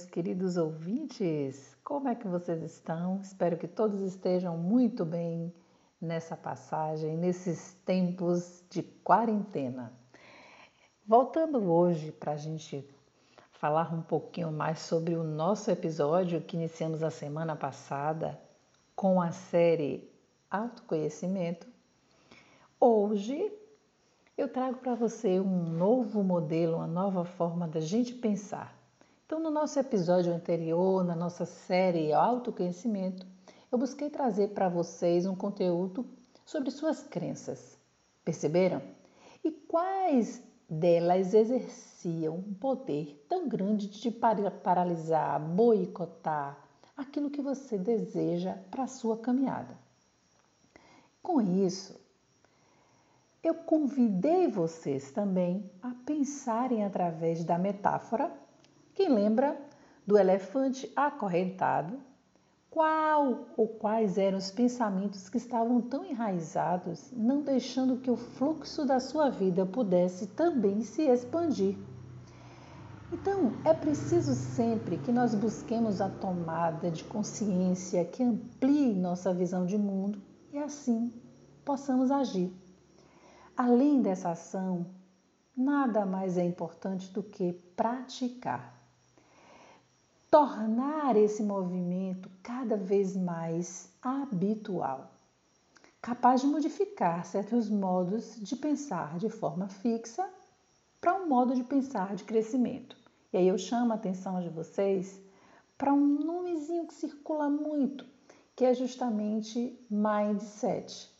Meus queridos ouvintes, como é que vocês estão? Espero que todos estejam muito bem nessa passagem, nesses tempos de quarentena. Voltando hoje para a gente falar um pouquinho mais sobre o nosso episódio que iniciamos a semana passada com a série Autoconhecimento. Hoje eu trago para você um novo modelo, uma nova forma da gente pensar. Então, no nosso episódio anterior, na nossa série Autoconhecimento, eu busquei trazer para vocês um conteúdo sobre suas crenças. Perceberam? E quais delas exerciam um poder tão grande de paralisar, boicotar aquilo que você deseja para a sua caminhada. Com isso, eu convidei vocês também a pensarem através da metáfora. Quem lembra do elefante acorrentado? Qual ou quais eram os pensamentos que estavam tão enraizados, não deixando que o fluxo da sua vida pudesse também se expandir? Então, é preciso sempre que nós busquemos a tomada de consciência que amplie nossa visão de mundo e assim possamos agir. Além dessa ação, nada mais é importante do que praticar. Tornar esse movimento cada vez mais habitual, capaz de modificar certos modos de pensar de forma fixa para um modo de pensar de crescimento. E aí eu chamo a atenção de vocês para um nomezinho que circula muito, que é justamente mindset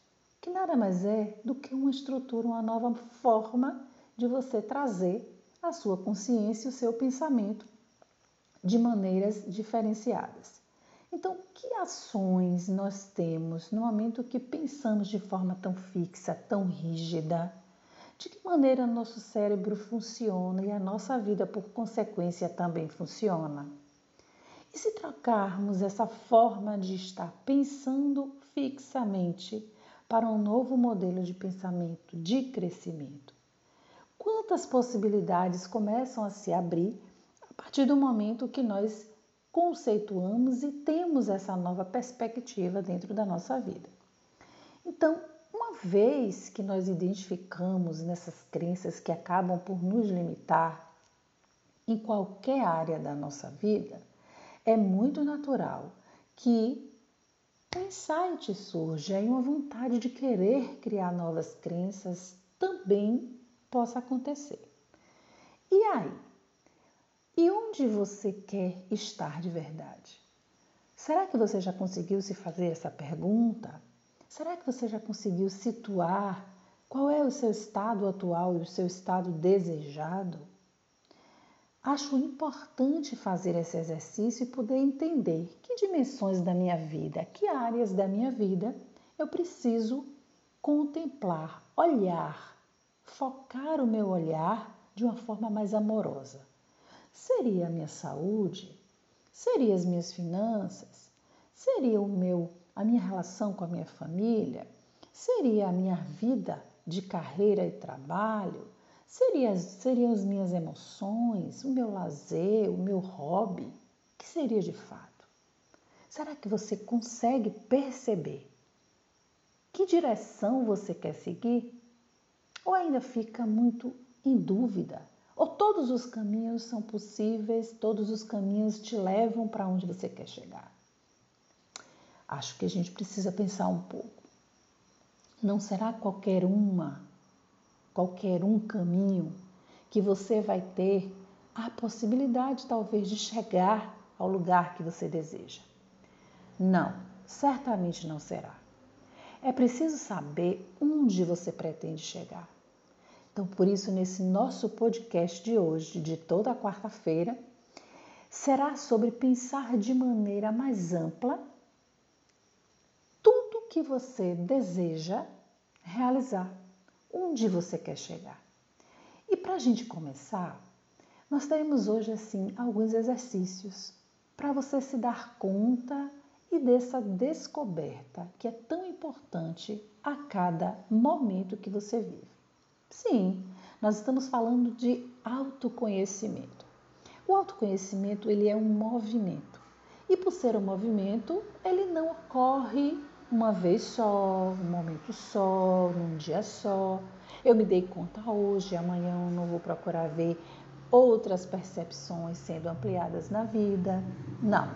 que nada mais é do que uma estrutura, uma nova forma de você trazer a sua consciência e o seu pensamento de maneiras diferenciadas. Então, que ações nós temos no momento que pensamos de forma tão fixa, tão rígida? De que maneira nosso cérebro funciona e a nossa vida, por consequência, também funciona? E se trocarmos essa forma de estar pensando fixamente para um novo modelo de pensamento de crescimento. Quantas possibilidades começam a se abrir a partir do momento que nós conceituamos e temos essa nova perspectiva dentro da nossa vida. Então, uma vez que nós identificamos nessas crenças que acabam por nos limitar em qualquer área da nossa vida, é muito natural que um insight surge, aí uma vontade de querer criar novas crenças também possa acontecer. E aí? E onde você quer estar de verdade? Será que você já conseguiu se fazer essa pergunta? Será que você já conseguiu situar qual é o seu estado atual e o seu estado desejado? Acho importante fazer esse exercício e poder entender que dimensões da minha vida, que áreas da minha vida eu preciso contemplar, olhar, focar o meu olhar de uma forma mais amorosa. Seria a minha saúde? Seria as minhas finanças? Seria o meu a minha relação com a minha família? Seria a minha vida de carreira e trabalho? Seria, seriam as minhas emoções, o meu lazer, o meu hobby? O que seria de fato? Será que você consegue perceber que direção você quer seguir? Ou ainda fica muito em dúvida? Ou todos os caminhos são possíveis, todos os caminhos te levam para onde você quer chegar? Acho que a gente precisa pensar um pouco. Não será qualquer uma qualquer um caminho que você vai ter a possibilidade talvez de chegar ao lugar que você deseja. Não, certamente não será. É preciso saber onde você pretende chegar. Então, por isso, nesse nosso podcast de hoje, de toda quarta-feira, será sobre pensar de maneira mais ampla tudo que você deseja realizar onde você quer chegar. E para a gente começar, nós teremos hoje assim alguns exercícios para você se dar conta e dessa descoberta que é tão importante a cada momento que você vive. Sim, nós estamos falando de autoconhecimento. O autoconhecimento ele é um movimento. E por ser um movimento, ele não ocorre uma vez só, um momento só, num dia só. Eu me dei conta hoje, amanhã eu não vou procurar ver outras percepções sendo ampliadas na vida. Não.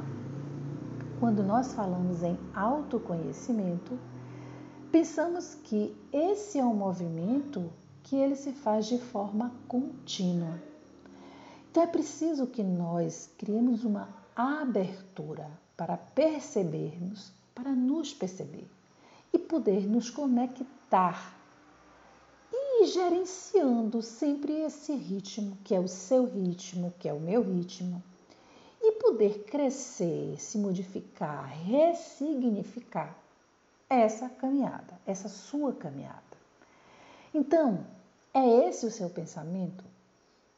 Quando nós falamos em autoconhecimento, pensamos que esse é um movimento que ele se faz de forma contínua. Então é preciso que nós criemos uma abertura para percebermos, para nos perceber e poder nos conectar e gerenciando sempre esse ritmo, que é o seu ritmo, que é o meu ritmo, e poder crescer, se modificar, ressignificar essa caminhada, essa sua caminhada. Então, é esse o seu pensamento?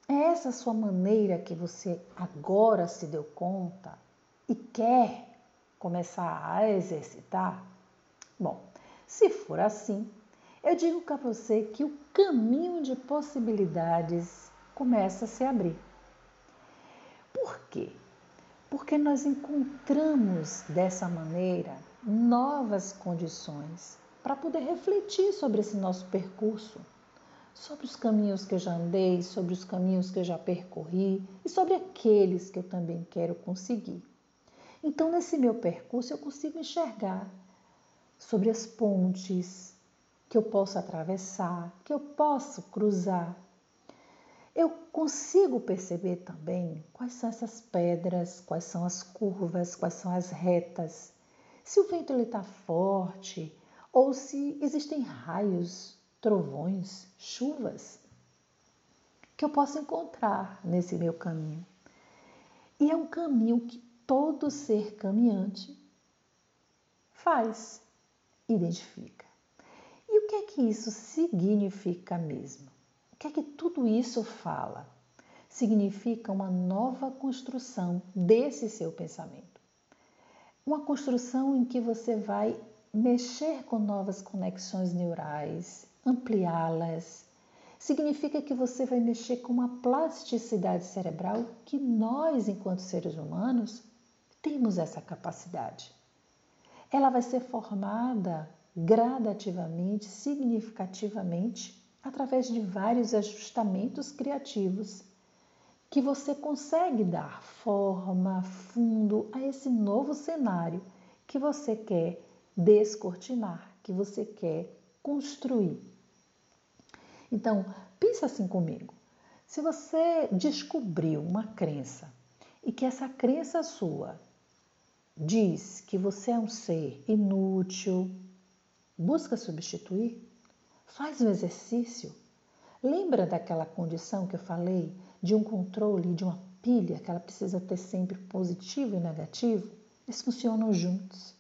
É essa a sua maneira que você agora se deu conta e quer começar a exercitar? Bom, se for assim, eu digo para você que o caminho de possibilidades começa a se abrir. Por quê? Porque nós encontramos dessa maneira novas condições para poder refletir sobre esse nosso percurso sobre os caminhos que eu já andei, sobre os caminhos que eu já percorri e sobre aqueles que eu também quero conseguir. Então, nesse meu percurso, eu consigo enxergar sobre as pontes que eu posso atravessar, que eu posso cruzar. Eu consigo perceber também quais são essas pedras, quais são as curvas, quais são as retas, se o vento está forte ou se existem raios trovões, chuvas que eu posso encontrar nesse meu caminho. E é um caminho que todo ser caminhante faz, identifica. E o que é que isso significa mesmo? O que é que tudo isso fala? Significa uma nova construção desse seu pensamento. Uma construção em que você vai mexer com novas conexões neurais, ampliá-las. Significa que você vai mexer com uma plasticidade cerebral que nós, enquanto seres humanos, temos essa capacidade. Ela vai ser formada gradativamente, significativamente, através de vários ajustamentos criativos que você consegue dar forma, fundo a esse novo cenário que você quer descortinar, que você quer construir. Então, pensa assim comigo. Se você descobriu uma crença e que essa crença sua diz que você é um ser inútil, busca substituir, faz um exercício. Lembra daquela condição que eu falei de um controle, de uma pilha que ela precisa ter sempre positivo e negativo? Eles funcionam juntos.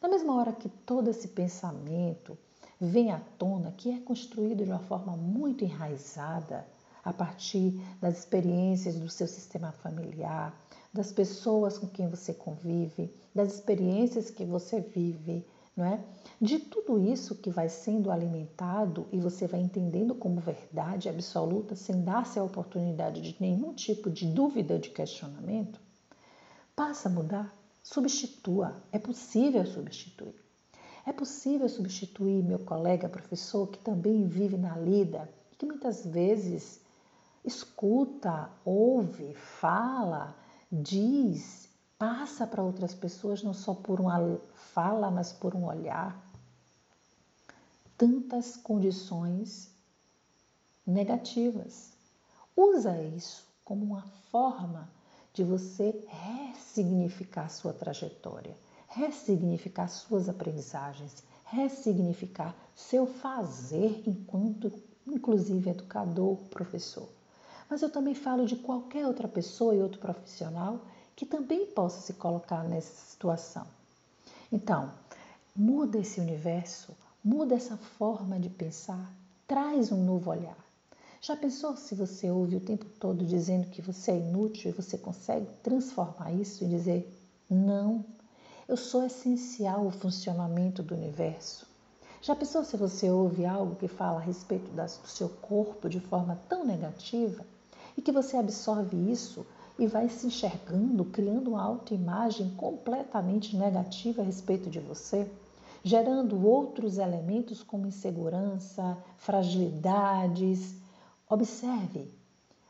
Na mesma hora que todo esse pensamento, vem à tona, que é construído de uma forma muito enraizada a partir das experiências do seu sistema familiar, das pessoas com quem você convive, das experiências que você vive, não é? De tudo isso que vai sendo alimentado e você vai entendendo como verdade absoluta, sem dar-se a oportunidade de nenhum tipo de dúvida, de questionamento, passa a mudar, substitua, é possível substituir. É possível substituir meu colega professor que também vive na lida e que muitas vezes escuta, ouve, fala, diz, passa para outras pessoas não só por uma fala, mas por um olhar. Tantas condições negativas. Usa isso como uma forma de você ressignificar sua trajetória ressignificar suas aprendizagens, ressignificar seu fazer enquanto, inclusive, educador, professor. Mas eu também falo de qualquer outra pessoa e outro profissional que também possa se colocar nessa situação. Então, muda esse universo, muda essa forma de pensar, traz um novo olhar. Já pensou se você ouve o tempo todo dizendo que você é inútil e você consegue transformar isso e dizer não, eu sou essencial ao funcionamento do universo. Já pensou se você ouve algo que fala a respeito do seu corpo de forma tão negativa e que você absorve isso e vai se enxergando, criando uma autoimagem completamente negativa a respeito de você, gerando outros elementos como insegurança, fragilidades. Observe,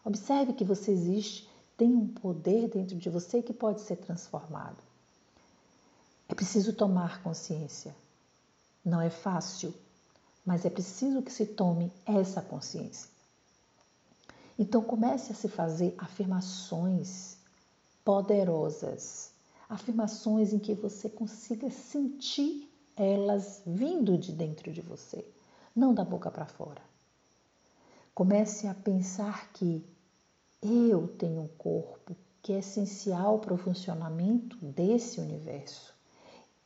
observe que você existe, tem um poder dentro de você que pode ser transformado. É preciso tomar consciência. Não é fácil, mas é preciso que se tome essa consciência. Então comece a se fazer afirmações poderosas, afirmações em que você consiga sentir elas vindo de dentro de você, não da boca para fora. Comece a pensar que eu tenho um corpo que é essencial para o funcionamento desse universo.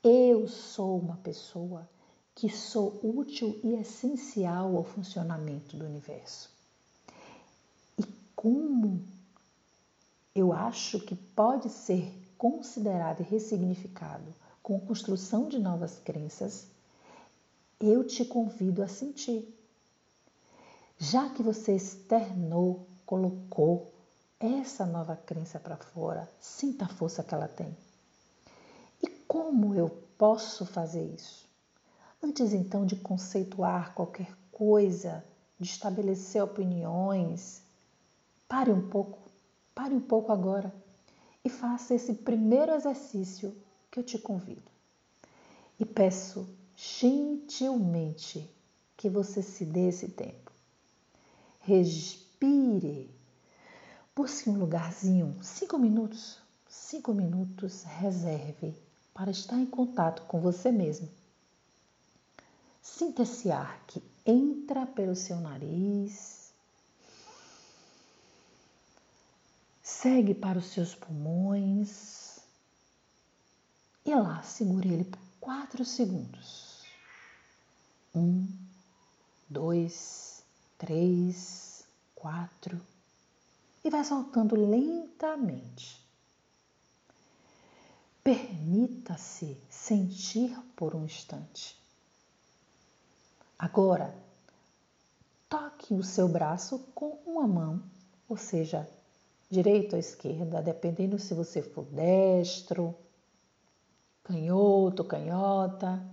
Eu sou uma pessoa que sou útil e essencial ao funcionamento do universo como eu acho que pode ser considerado e ressignificado com a construção de novas crenças, eu te convido a sentir. Já que você externou, colocou essa nova crença para fora, sinta a força que ela tem. Como eu posso fazer isso? Antes então de conceituar qualquer coisa, de estabelecer opiniões, Pare um pouco, pare um pouco agora e faça esse primeiro exercício que eu te convido. E peço gentilmente que você se dê esse tempo. Respire. Busque um lugarzinho, cinco minutos, cinco minutos, reserve para estar em contato com você mesmo. Sinta esse ar que entra pelo seu nariz segue para os seus pulmões e lá segure ele por quatro segundos. Um, dois, três, quatro e vai soltando lentamente. Permita-se sentir por um instante. Agora, toque o seu braço com uma mão, ou seja, direito ou esquerda, dependendo se você for destro, canhoto, canhota.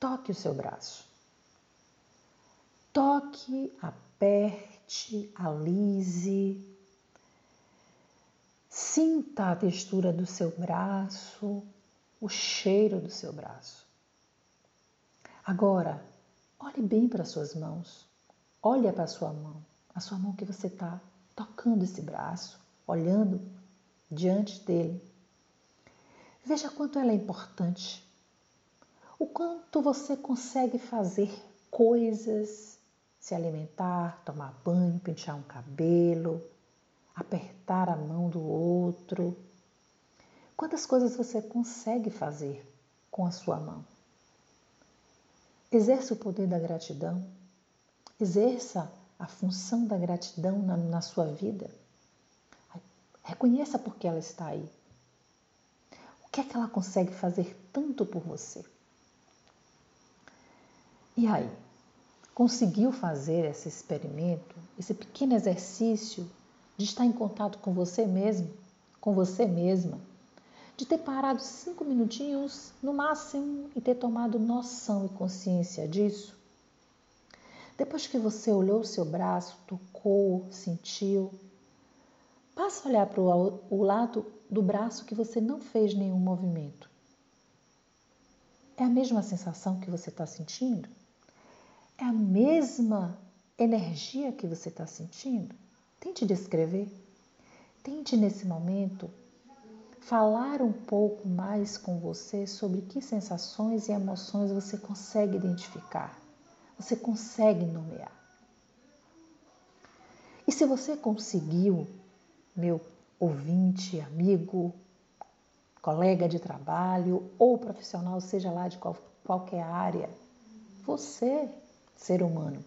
Toque o seu braço. Toque, aperte, alise. Sinta a textura do seu braço, o cheiro do seu braço. Agora, olhe bem para suas mãos. Olhe para a sua mão, a sua mão que você está tocando esse braço, olhando diante dele. Veja quanto ela é importante. O quanto você consegue fazer coisas, se alimentar, tomar banho, pentear um cabelo, apertar a mão do outro. Quantas coisas você consegue fazer com a sua mão? Exerça o poder da gratidão. Exerça a função da gratidão na, na sua vida. Reconheça por que ela está aí. O que é que ela consegue fazer tanto por você? E aí? Conseguiu fazer esse experimento, esse pequeno exercício de estar em contato com você mesmo, com você mesma, de ter parado cinco minutinhos no máximo e ter tomado noção e consciência disso? Depois que você olhou o seu braço, tocou, sentiu, passa a olhar para o lado do braço que você não fez nenhum movimento. É a mesma sensação que você está sentindo? É a mesma energia que você está sentindo? Tente descrever. Tente nesse momento falar um pouco mais com você sobre que sensações e emoções você consegue identificar você consegue nomear. E se você conseguiu, meu ouvinte, amigo, colega de trabalho ou profissional, seja lá de qual, qualquer área, você, ser humano,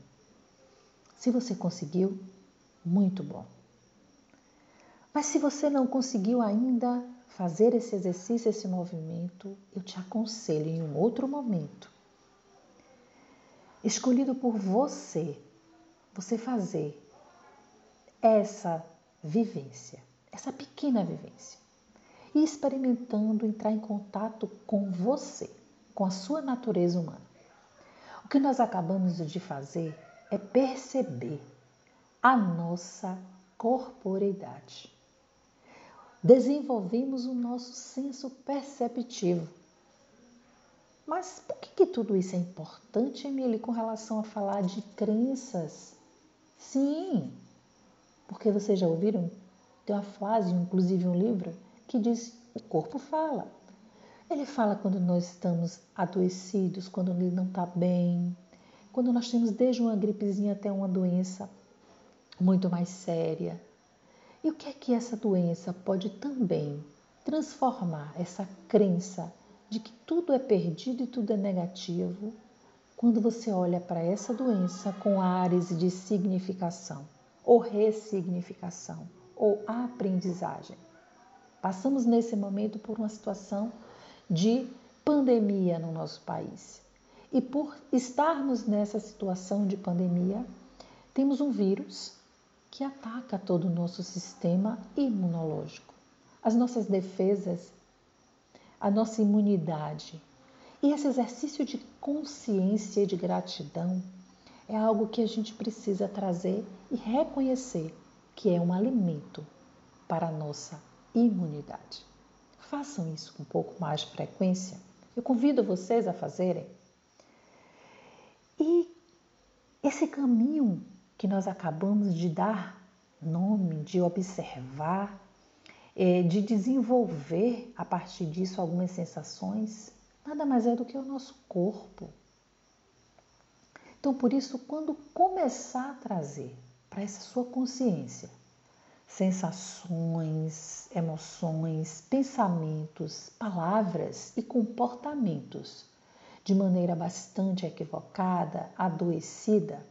se você conseguiu, muito bom. Mas se você não conseguiu ainda fazer esse exercício, esse movimento, eu te aconselho em um outro momento escolhido por você, você fazer essa vivência, essa pequena vivência e experimentando entrar em contato com você, com a sua natureza humana. O que nós acabamos de fazer é perceber a nossa corporeidade. Desenvolvemos o nosso senso perceptivo. Mas por que, que tudo isso é importante, Emily, com relação a falar de crenças? Sim, porque vocês já ouviram? Tem uma frase, inclusive um livro, que diz: o corpo fala. Ele fala quando nós estamos adoecidos, quando ele não está bem, quando nós temos desde uma gripezinha até uma doença muito mais séria. E o que é que essa doença pode também transformar essa crença de que tudo é perdido e tudo é negativo quando você olha para essa doença com ares de significação, ou ressignificação, ou aprendizagem. Passamos nesse momento por uma situação de pandemia no nosso país. E por estarmos nessa situação de pandemia, temos um vírus que ataca todo o nosso sistema imunológico, as nossas defesas, a nossa imunidade. E esse exercício de consciência e de gratidão é algo que a gente precisa trazer e reconhecer que é um alimento para a nossa imunidade. Façam isso com um pouco mais de frequência. Eu convido vocês a fazerem. E esse caminho que nós acabamos de dar nome, de observar, é, de desenvolver a partir disso algumas sensações, nada mais é do que o nosso corpo. Então, por isso, quando começar a trazer para essa sua consciência sensações, emoções, pensamentos, palavras e comportamentos de maneira bastante equivocada, adoecida,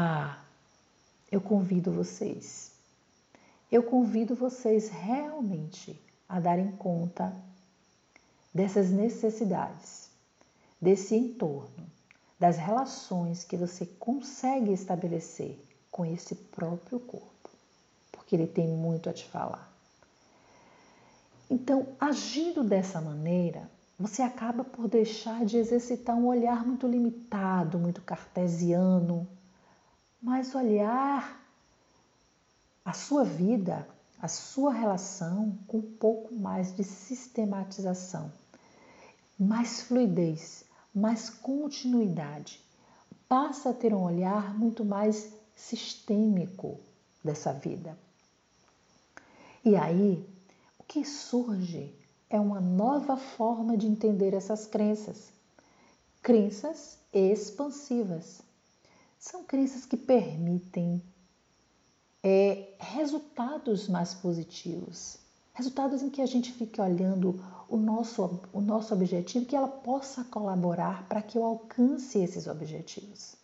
ah, eu convido vocês, eu convido vocês realmente a darem conta dessas necessidades, desse entorno, das relações que você consegue estabelecer com esse próprio corpo, porque ele tem muito a te falar. Então, agindo dessa maneira, você acaba por deixar de exercitar um olhar muito limitado, muito cartesiano, mas olhar a sua vida, a sua relação com um pouco mais de sistematização, mais fluidez, mais continuidade. Passa a ter um olhar muito mais sistêmico dessa vida. E aí, o que surge é uma nova forma de entender essas crenças. Crenças expansivas. São crenças que permitem é, resultados mais positivos. Resultados em que a gente fique olhando o nosso, o nosso objetivo, que ela possa colaborar para que eu alcance esses objetivos.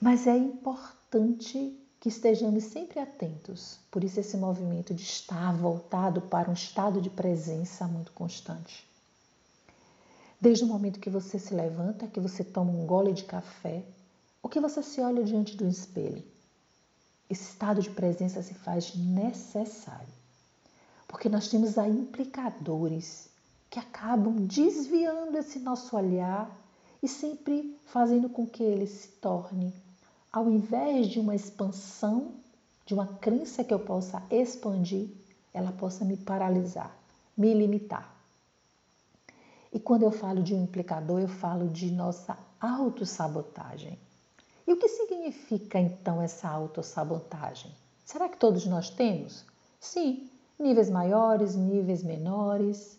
Mas é importante que estejamos sempre atentos. Por isso, esse movimento de estar voltado para um estado de presença muito constante. Desde o momento que você se levanta, que você toma um gole de café, ou que você se olha diante do espelho, esse estado de presença se faz necessário. Porque nós temos aí implicadores que acabam desviando esse nosso olhar e sempre fazendo com que ele se torne ao invés de uma expansão, de uma crença que eu possa expandir, ela possa me paralisar, me limitar. E quando eu falo de um implicador, eu falo de nossa autossabotagem. E o que significa então essa autossabotagem? Será que todos nós temos? Sim, níveis maiores, níveis menores.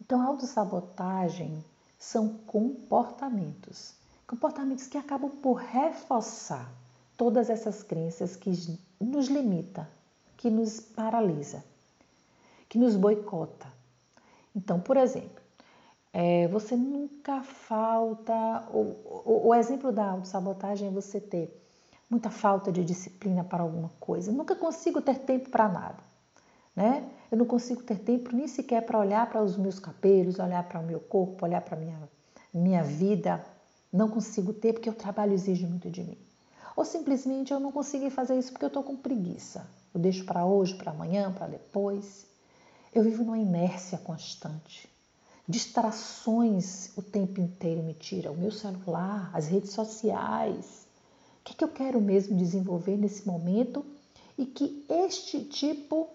Então, autossabotagem são comportamentos Comportamentos que acabam por reforçar todas essas crenças que nos limita, que nos paralisa, que nos boicota. Então, por exemplo, é, você nunca falta. O, o, o exemplo da autossabotagem é você ter muita falta de disciplina para alguma coisa. Nunca consigo ter tempo para nada. Né? Eu não consigo ter tempo nem sequer para olhar para os meus cabelos, olhar para o meu corpo, olhar para minha, minha vida não consigo ter porque o trabalho exige muito de mim. Ou simplesmente eu não consegui fazer isso porque eu estou com preguiça. Eu deixo para hoje, para amanhã, para depois. Eu vivo numa inércia constante. Distrações o tempo inteiro me tiram. O meu celular, as redes sociais. O que, é que eu quero mesmo desenvolver nesse momento e que este tipo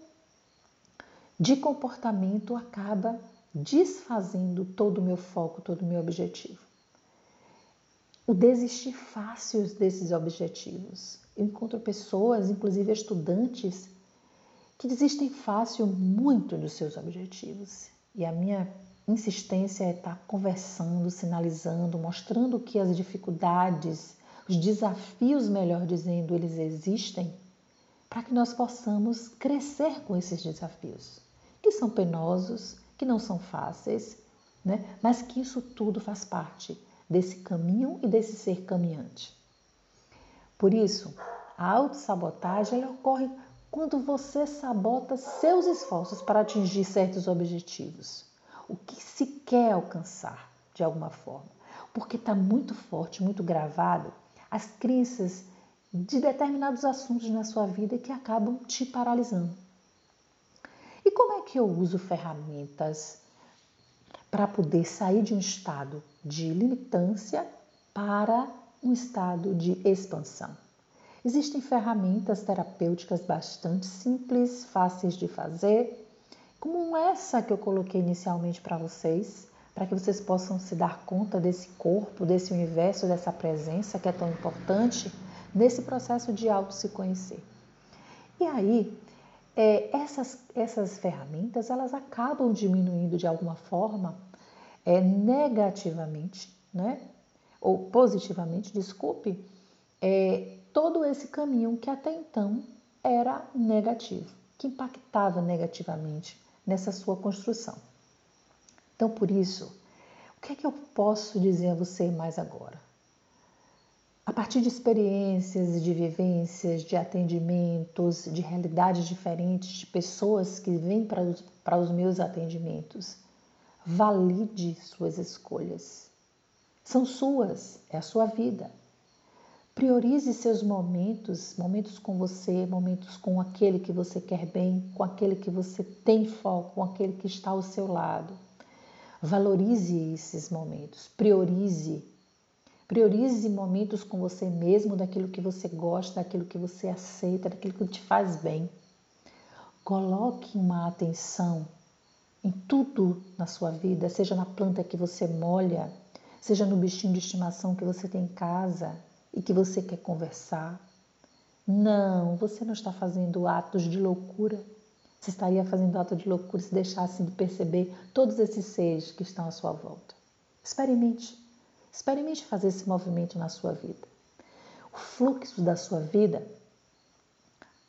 de comportamento acaba desfazendo todo o meu foco, todo o meu objetivo. O desistir fácil desses objetivos. Eu encontro pessoas, inclusive estudantes, que desistem fácil muito dos seus objetivos. E a minha insistência é estar conversando, sinalizando, mostrando que as dificuldades, os desafios, melhor dizendo, eles existem, para que nós possamos crescer com esses desafios, que são penosos, que não são fáceis, né? mas que isso tudo faz parte desse caminho e desse ser caminhante. Por isso, a autossabotagem ocorre quando você sabota seus esforços para atingir certos objetivos. O que se quer alcançar de alguma forma. Porque está muito forte, muito gravado as crenças de determinados assuntos na sua vida que acabam te paralisando. E como é que eu uso ferramentas para poder sair de um estado de limitância para um estado de expansão? Existem ferramentas terapêuticas bastante simples, fáceis de fazer, como essa que eu coloquei inicialmente para vocês, para que vocês possam se dar conta desse corpo, desse universo, dessa presença que é tão importante nesse processo de auto se conhecer. E aí, é, essas, essas ferramentas elas acabam diminuindo de alguma forma é, negativamente, né? ou positivamente, desculpe, é, todo esse caminho que até então era negativo, que impactava negativamente nessa sua construção. Então, por isso, o que é que eu posso dizer a você mais agora? a partir de experiências, de vivências, de atendimentos, de realidades diferentes, de pessoas que vêm para os, para os meus atendimentos, valide suas escolhas. São suas, é a sua vida. Priorize seus momentos, momentos com você, momentos com aquele que você quer bem, com aquele que você tem foco, com aquele que está ao seu lado. Valorize esses momentos, priorize Priorize momentos com você mesmo, daquilo que você gosta, daquilo que você aceita, daquilo que te faz bem. Coloque uma atenção em tudo na sua vida, seja na planta que você molha, seja no bichinho de estimação que você tem em casa e que você quer conversar. Não, você não está fazendo atos de loucura. Você estaria fazendo ato de loucura se deixasse de perceber todos esses seres que estão à sua volta. Experimente. Experimente fazer esse movimento na sua vida. O fluxo da sua vida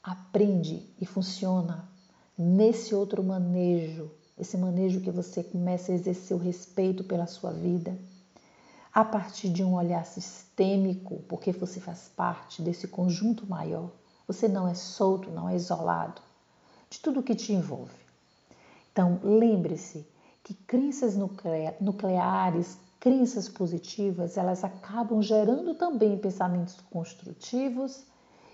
aprende e funciona nesse outro manejo, esse manejo que você começa a exercer o respeito pela sua vida, a partir de um olhar sistêmico, porque você faz parte desse conjunto maior. Você não é solto, não é isolado de tudo que te envolve. Então, lembre-se que crenças nucleares crenças positivas, elas acabam gerando também pensamentos construtivos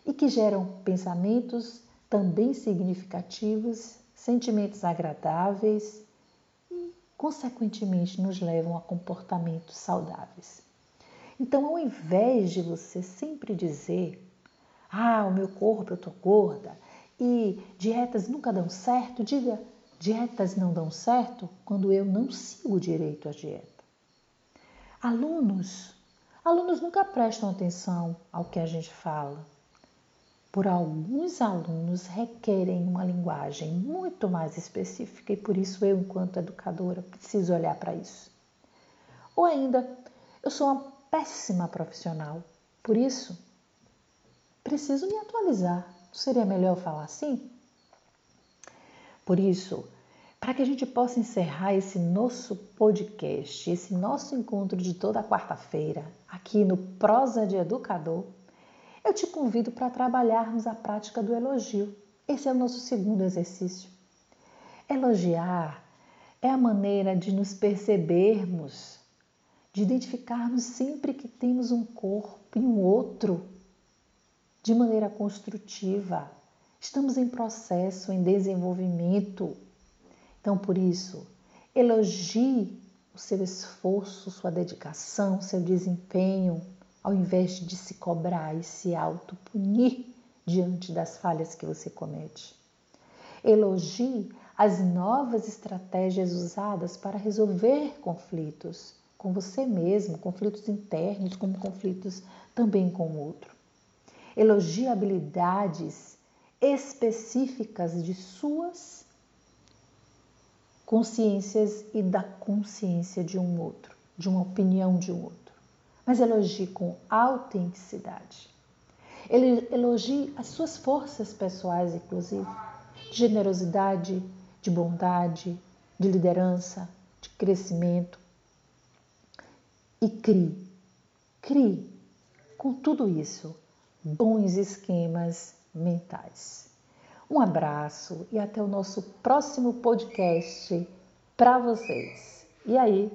e que geram pensamentos também significativos, sentimentos agradáveis consequentemente, nos levam a comportamentos saudáveis. Então, ao invés de você sempre dizer: "Ah, o meu corpo eu tô gorda" e dietas nunca dão certo, diga: "Dietas não dão certo quando eu não sigo direito a dieta". Alunos, alunos nunca prestam atenção ao que a gente fala. Por alguns alunos requerem uma linguagem muito mais específica e por isso eu, enquanto educadora, preciso olhar para isso. Ou ainda, eu sou uma péssima profissional, por isso preciso me atualizar. Seria melhor falar assim? Por isso, para que a gente possa encerrar esse nosso podcast, esse nosso encontro de toda quarta-feira, aqui no Prosa de Educador, eu te convido para trabalharmos a prática do elogio. Esse é o nosso segundo exercício. Elogiar é a maneira de nos percebermos, de identificarmos sempre que temos um corpo e um outro de maneira construtiva. Estamos em processo, em desenvolvimento. Então, por isso, elogie o seu esforço, sua dedicação, seu desempenho, ao invés de se cobrar e se autopunir diante das falhas que você comete. Elogie as novas estratégias usadas para resolver conflitos com você mesmo, conflitos internos, como conflitos também com o outro. Elogie habilidades específicas de suas consciências e da consciência de um outro, de uma opinião de um outro. Mas elogie com autenticidade. Elogie as suas forças pessoais, inclusive, de generosidade, de bondade, de liderança, de crescimento. E crie, crie com tudo isso bons esquemas mentais. Um abraço e até o nosso próximo podcast para vocês. E aí,